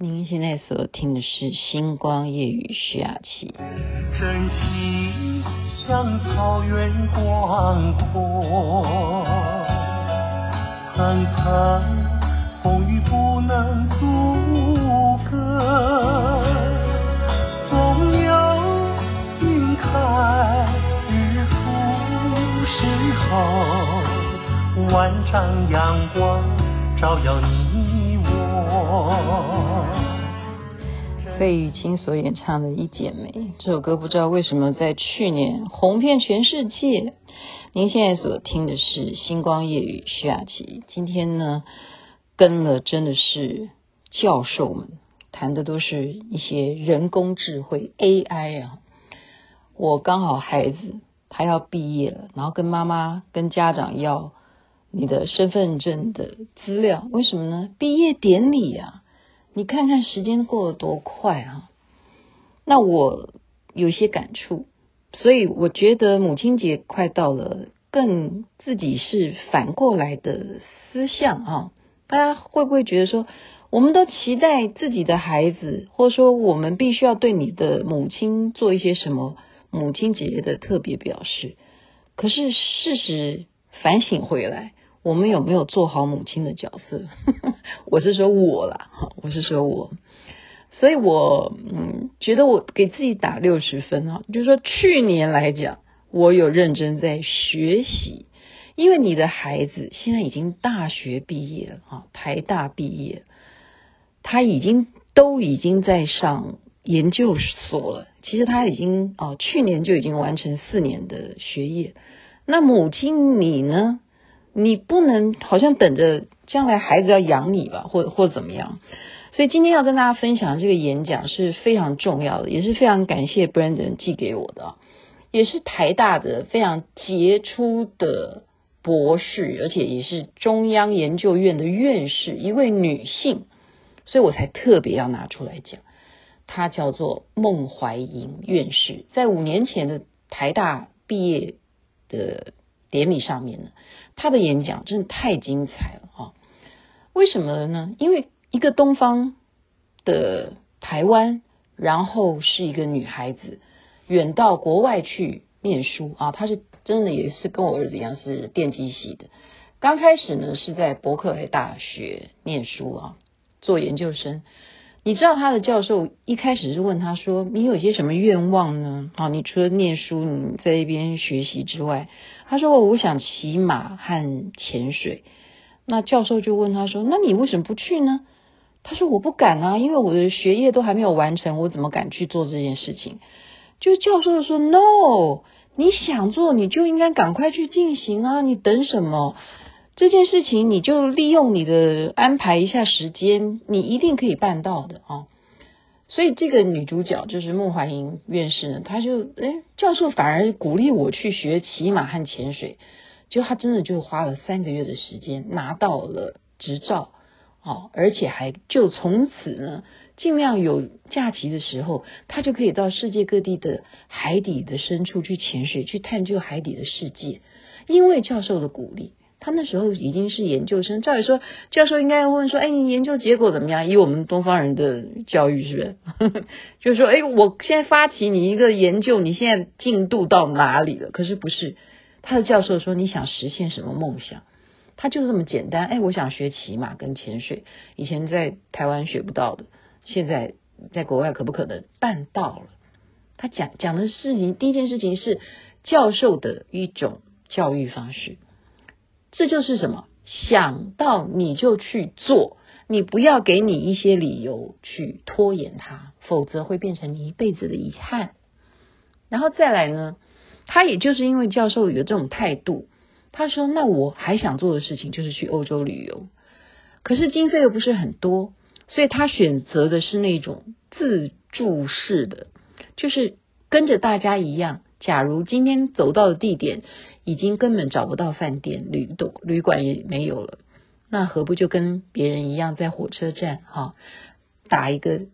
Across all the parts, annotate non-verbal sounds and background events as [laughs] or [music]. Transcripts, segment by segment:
您现在所听的是《星光夜雨》徐雅琪。真情像草原广阔，层层风雨不能阻隔，总有云开日出时候，万丈阳光照耀你我。费玉清所演唱的《一剪梅》这首歌，不知道为什么在去年红遍全世界。您现在所听的是《星光夜雨》徐雅琪。今天呢，跟了真的是教授们谈的都是一些人工智慧 AI 啊。我刚好孩子他要毕业了，然后跟妈妈跟家长要你的身份证的资料，为什么呢？毕业典礼啊。你看看时间过得多快啊！那我有些感触，所以我觉得母亲节快到了，更自己是反过来的思想啊！大家会不会觉得说，我们都期待自己的孩子，或者说我们必须要对你的母亲做一些什么母亲节的特别表示？可是事实反省回来。我们有没有做好母亲的角色？[laughs] 我是说我啦，我是说我，所以我嗯觉得我给自己打六十分啊，就是说去年来讲，我有认真在学习，因为你的孩子现在已经大学毕业了啊，台大毕业，他已经都已经在上研究所了，其实他已经啊去年就已经完成四年的学业，那母亲你呢？你不能好像等着将来孩子要养你吧，或或怎么样？所以今天要跟大家分享这个演讲是非常重要的，也是非常感谢 Brandon 寄给我的，也是台大的非常杰出的博士，而且也是中央研究院的院士，一位女性，所以我才特别要拿出来讲。她叫做孟怀银院士，在五年前的台大毕业的典礼上面呢。他的演讲真的太精彩了啊！为什么呢？因为一个东方的台湾，然后是一个女孩子，远到国外去念书啊。她是真的也是跟我儿子一样是电机系的。刚开始呢是在伯克利大学念书啊，做研究生。你知道他的教授一开始是问他说：“你有些什么愿望呢？啊，你除了念书，你在一边学习之外。”他说：“我想骑马和潜水。”那教授就问他说：“那你为什么不去呢？”他说：“我不敢啊，因为我的学业都还没有完成，我怎么敢去做这件事情？”就教授说：“No，你想做你就应该赶快去进行啊！你等什么？这件事情你就利用你的安排一下时间，你一定可以办到的啊！”所以这个女主角就是孟怀银院士呢，她就诶，教授反而鼓励我去学骑马和潜水，就她真的就花了三个月的时间拿到了执照，哦，而且还就从此呢，尽量有假期的时候，她就可以到世界各地的海底的深处去潜水，去探究海底的世界，因为教授的鼓励。他那时候已经是研究生，照理说教授应该问说：“哎，你研究结果怎么样？”以我们东方人的教育，是不是？[laughs] 就是说：“哎，我现在发起你一个研究，你现在进度到哪里了？”可是不是，他的教授说：“你想实现什么梦想？”他就这么简单。哎，我想学骑马跟潜水，以前在台湾学不到的，现在在国外可不可能办到了？他讲讲的事情，第一件事情是教授的一种教育方式。这就是什么？想到你就去做，你不要给你一些理由去拖延它，否则会变成你一辈子的遗憾。然后再来呢，他也就是因为教授有这种态度，他说：“那我还想做的事情就是去欧洲旅游，可是经费又不是很多，所以他选择的是那种自助式的，就是跟着大家一样。假如今天走到的地点。”已经根本找不到饭店、旅馆，旅馆也没有了。那何不就跟别人一样，在火车站哈，打一个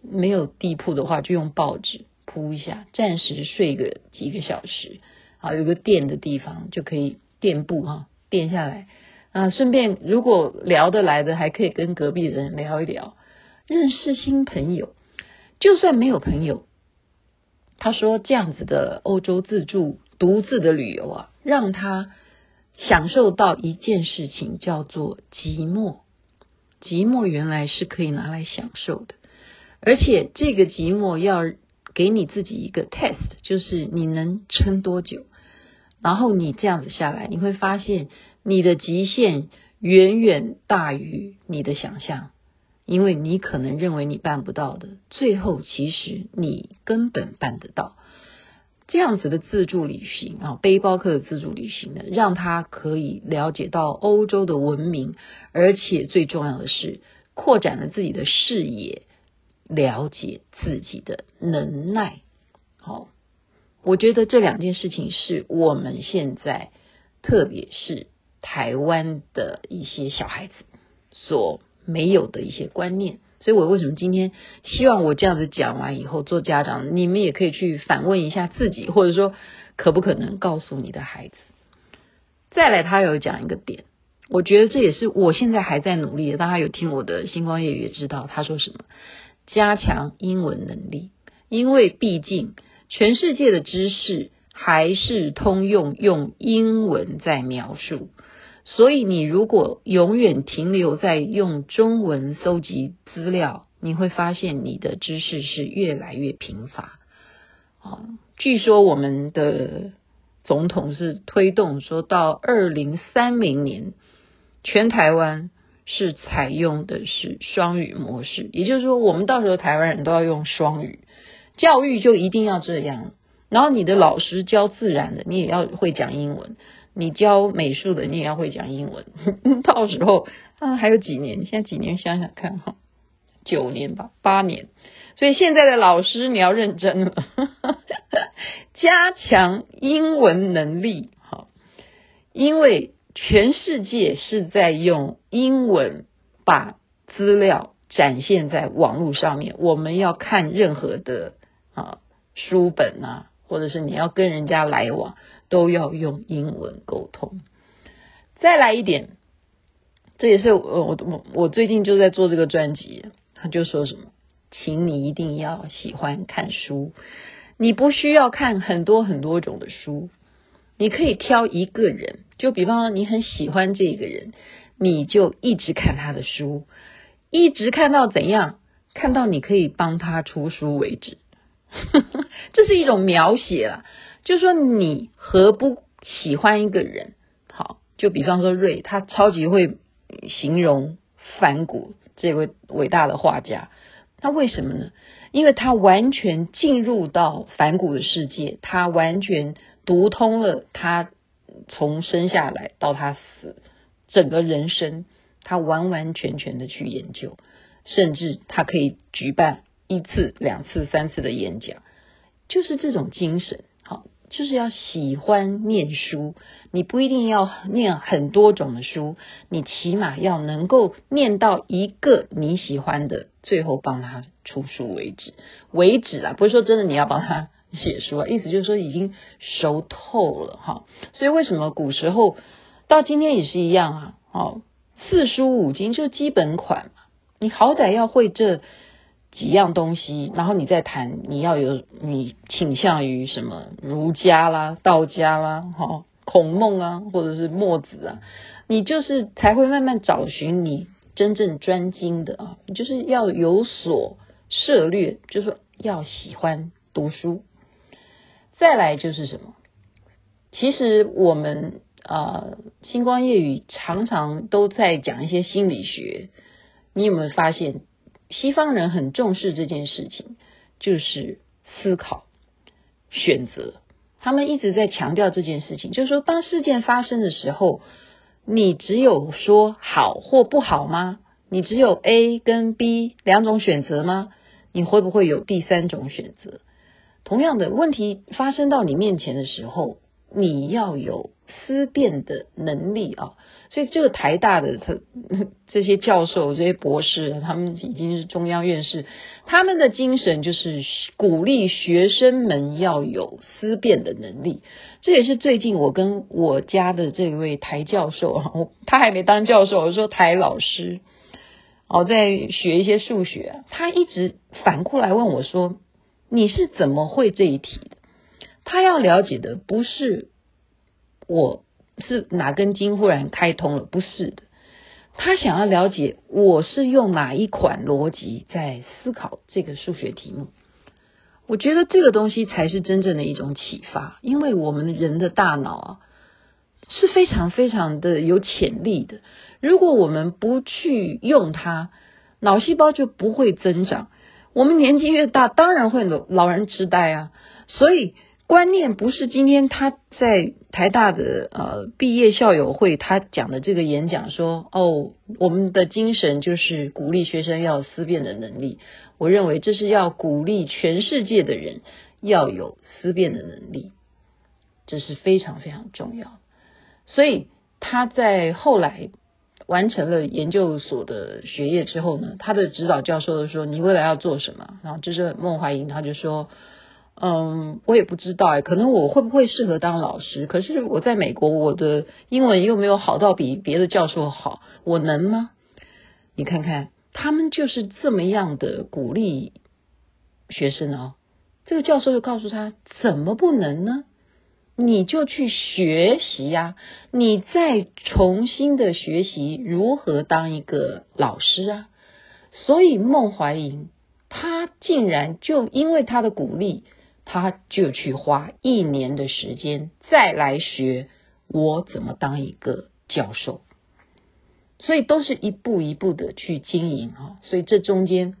没有地铺的话，就用报纸铺一下，暂时睡个几个小时啊，有个垫的地方就可以垫步哈，垫下来啊。顺便如果聊得来的，还可以跟隔壁人聊一聊。认识新朋友，就算没有朋友，他说这样子的欧洲自助独自的旅游啊，让他享受到一件事情，叫做寂寞。寂寞原来是可以拿来享受的，而且这个寂寞要给你自己一个 test，就是你能撑多久。然后你这样子下来，你会发现你的极限远远大于你的想象，因为你可能认为你办不到的，最后其实你根本办得到。这样子的自助旅行啊，背包客的自助旅行呢，让他可以了解到欧洲的文明，而且最重要的是扩展了自己的视野，了解自己的能耐。好。我觉得这两件事情是我们现在，特别是台湾的一些小孩子所没有的一些观念。所以我为什么今天希望我这样子讲完以后，做家长你们也可以去反问一下自己，或者说可不可能告诉你的孩子。再来，他有讲一个点，我觉得这也是我现在还在努力的。大家有听我的星光夜语也知道，他说什么？加强英文能力，因为毕竟。全世界的知识还是通用，用英文在描述。所以你如果永远停留在用中文搜集资料，你会发现你的知识是越来越贫乏。啊，据说我们的总统是推动说到二零三零年，全台湾是采用的是双语模式，也就是说，我们到时候台湾人都要用双语。教育就一定要这样，然后你的老师教自然的，你也要会讲英文；你教美术的，你也要会讲英文。[laughs] 到时候啊，还有几年？现在几年？想想看哈，九年吧，八年。所以现在的老师你要认真了，加强英文能力。好，因为全世界是在用英文把资料展现在网络上面，我们要看任何的。啊，书本啊，或者是你要跟人家来往，都要用英文沟通。再来一点，这也是我我我最近就在做这个专辑，他就说什么，请你一定要喜欢看书，你不需要看很多很多种的书，你可以挑一个人，就比方说你很喜欢这个人，你就一直看他的书，一直看到怎样，看到你可以帮他出书为止。[laughs] 这是一种描写啦，就说你何不喜欢一个人？好，就比方说瑞，他超级会形容梵谷这位伟大的画家。那为什么呢？因为他完全进入到梵谷的世界，他完全读通了他从生下来到他死整个人生，他完完全全的去研究，甚至他可以举办。一次、两次、三次的演讲，就是这种精神。就是要喜欢念书。你不一定要念很多种的书，你起码要能够念到一个你喜欢的，最后帮他出书为止。为止啊，不是说真的你要帮他 [laughs] 写书啊，意思就是说已经熟透了哈。所以为什么古时候到今天也是一样啊？哦，四书五经就基本款嘛，你好歹要会这。几样东西，然后你再谈，你要有你倾向于什么儒家啦、道家啦、哈孔孟啊，或者是墨子啊，你就是才会慢慢找寻你真正专精的啊，就是要有所涉猎，就是说要喜欢读书。再来就是什么？其实我们啊、呃，星光夜语常常都在讲一些心理学，你有没有发现？西方人很重视这件事情，就是思考、选择。他们一直在强调这件事情，就是说，当事件发生的时候，你只有说好或不好吗？你只有 A 跟 B 两种选择吗？你会不会有第三种选择？同样的问题发生到你面前的时候，你要有思辨的能力啊。所以，这个台大的他 [laughs] 这些教授、这些博士，他们已经是中央院士，他们的精神就是鼓励学生们要有思辨的能力。这也是最近我跟我家的这位台教授啊，[laughs] 他还没当教授，我说台老师，哦，在学一些数学，他一直反过来问我说：“你是怎么会这一题的？”他要了解的不是我是哪根筋忽然开通了，不是的，他想要了解我是用哪一款逻辑在思考这个数学题目。我觉得这个东西才是真正的一种启发，因为我们人的大脑啊是非常非常的有潜力的。如果我们不去用它，脑细胞就不会增长。我们年纪越大，当然会老老人痴呆啊。所以观念不是今天他在台大的呃毕业校友会他讲的这个演讲说哦，我们的精神就是鼓励学生要思辨的能力。我认为这是要鼓励全世界的人要有思辨的能力，这是非常非常重要。所以他在后来。完成了研究所的学业之后呢，他的指导教授就说：“你未来要做什么？”然后就是孟怀银，他就说：“嗯，我也不知道哎，可能我会不会适合当老师？可是我在美国，我的英文又没有好到比别的教授好，我能吗？你看看，他们就是这么样的鼓励学生哦。这个教授就告诉他：怎么不能呢？”你就去学习呀，你再重新的学习如何当一个老师啊。所以孟怀银他竟然就因为他的鼓励，他就去花一年的时间再来学我怎么当一个教授。所以都是一步一步的去经营啊，所以这中间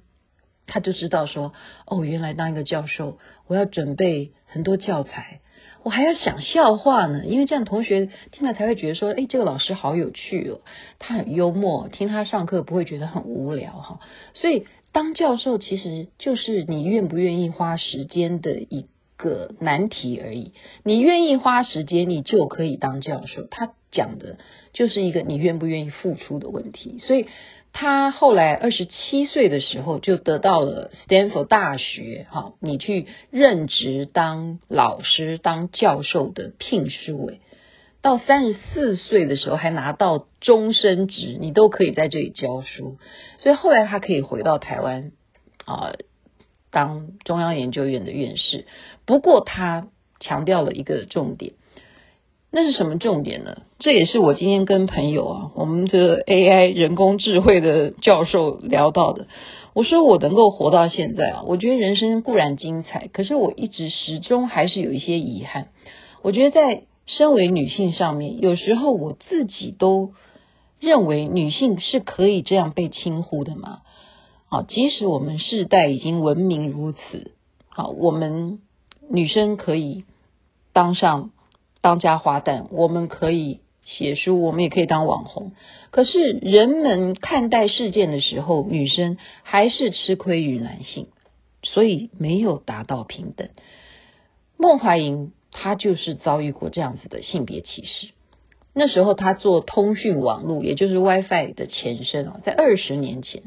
他就知道说，哦，原来当一个教授，我要准备很多教材。我还要想笑话呢，因为这样同学听了才会觉得说，哎，这个老师好有趣哦，他很幽默，听他上课不会觉得很无聊哈。所以当教授其实就是你愿不愿意花时间的一个难题而已。你愿意花时间，你就可以当教授。他讲的就是一个你愿不愿意付出的问题。所以。他后来二十七岁的时候就得到了 Stanford 大学，哈，你去任职当老师、当教授的聘书，诶，到三十四岁的时候还拿到终身职，你都可以在这里教书。所以后来他可以回到台湾啊，当中央研究院的院士。不过他强调了一个重点。那是什么重点呢？这也是我今天跟朋友啊，我们这 AI 人工智慧的教授聊到的。我说我能够活到现在啊，我觉得人生固然精彩，可是我一直始终还是有一些遗憾。我觉得在身为女性上面，有时候我自己都认为女性是可以这样被称呼的嘛。好，即使我们世代已经文明如此，好，我们女生可以当上。当家花旦，我们可以写书，我们也可以当网红。可是人们看待事件的时候，女生还是吃亏于男性，所以没有达到平等。孟怀莹她就是遭遇过这样子的性别歧视。那时候她做通讯网络，也就是 WiFi 的前身哦，在二十年前，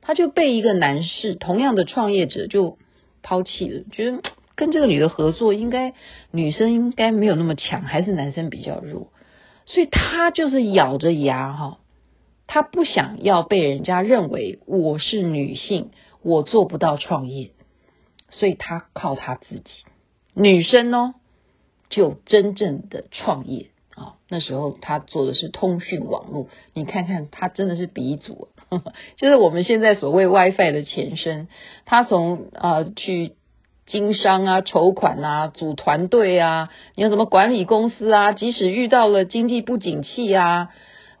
她就被一个男士同样的创业者就抛弃了，觉得。跟这个女的合作，应该女生应该没有那么强，还是男生比较弱，所以她就是咬着牙哈，她不想要被人家认为我是女性，我做不到创业，所以她靠她自己。女生呢，就真正的创业啊，那时候他做的是通讯网络，你看看他真的是鼻祖，[laughs] 就是我们现在所谓 WiFi 的前身，他从啊去。经商啊，筹款啊，组团队啊，你要怎么管理公司啊？即使遇到了经济不景气啊，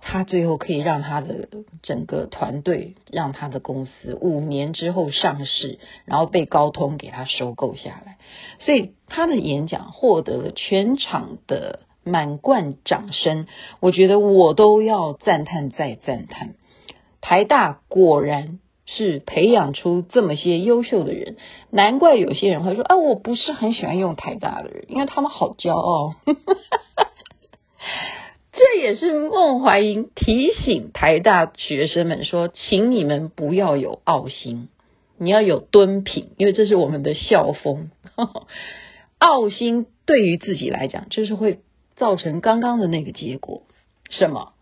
他最后可以让他的整个团队，让他的公司五年之后上市，然后被高通给他收购下来。所以他的演讲获得了全场的满贯掌声，我觉得我都要赞叹再赞叹。台大果然。是培养出这么些优秀的人，难怪有些人会说啊，我不是很喜欢用台大的人，因为他们好骄傲。[laughs] 这也是孟怀英提醒台大学生们说，请你们不要有傲心，你要有敦品，因为这是我们的校风。[laughs] 傲心对于自己来讲，就是会造成刚刚的那个结果，什么？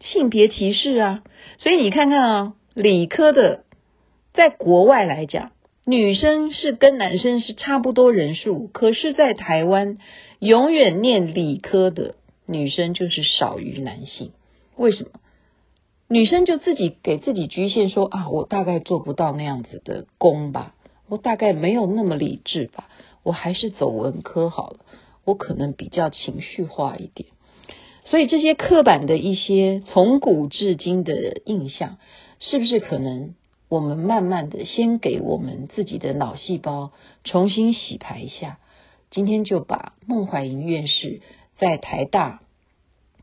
性别歧视啊！所以你看看啊。理科的，在国外来讲，女生是跟男生是差不多人数，可是，在台湾，永远念理科的女生就是少于男性。为什么？女生就自己给自己局限说啊，我大概做不到那样子的工吧，我大概没有那么理智吧，我还是走文科好了，我可能比较情绪化一点。所以这些刻板的一些从古至今的印象，是不是可能？我们慢慢的先给我们自己的脑细胞重新洗牌一下。今天就把孟怀银院士在台大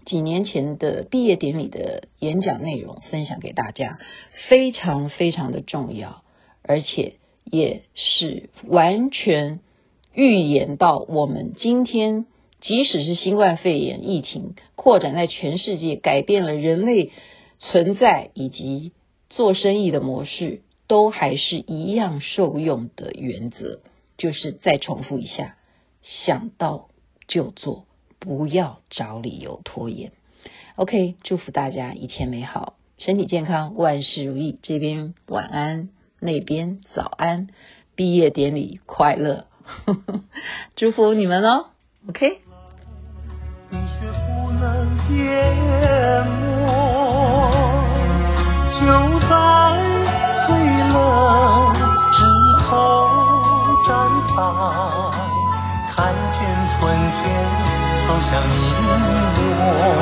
几年前的毕业典礼的演讲内容分享给大家，非常非常的重要，而且也是完全预言到我们今天，即使是新冠肺炎疫情扩展在全世界，改变了人类存在以及。做生意的模式都还是一样受用的原则，就是再重复一下：想到就做，不要找理由拖延。OK，祝福大家一切美好，身体健康，万事如意。这边晚安，那边早安，毕业典礼快乐，[laughs] 祝福你们哦。OK。看见春天让你。我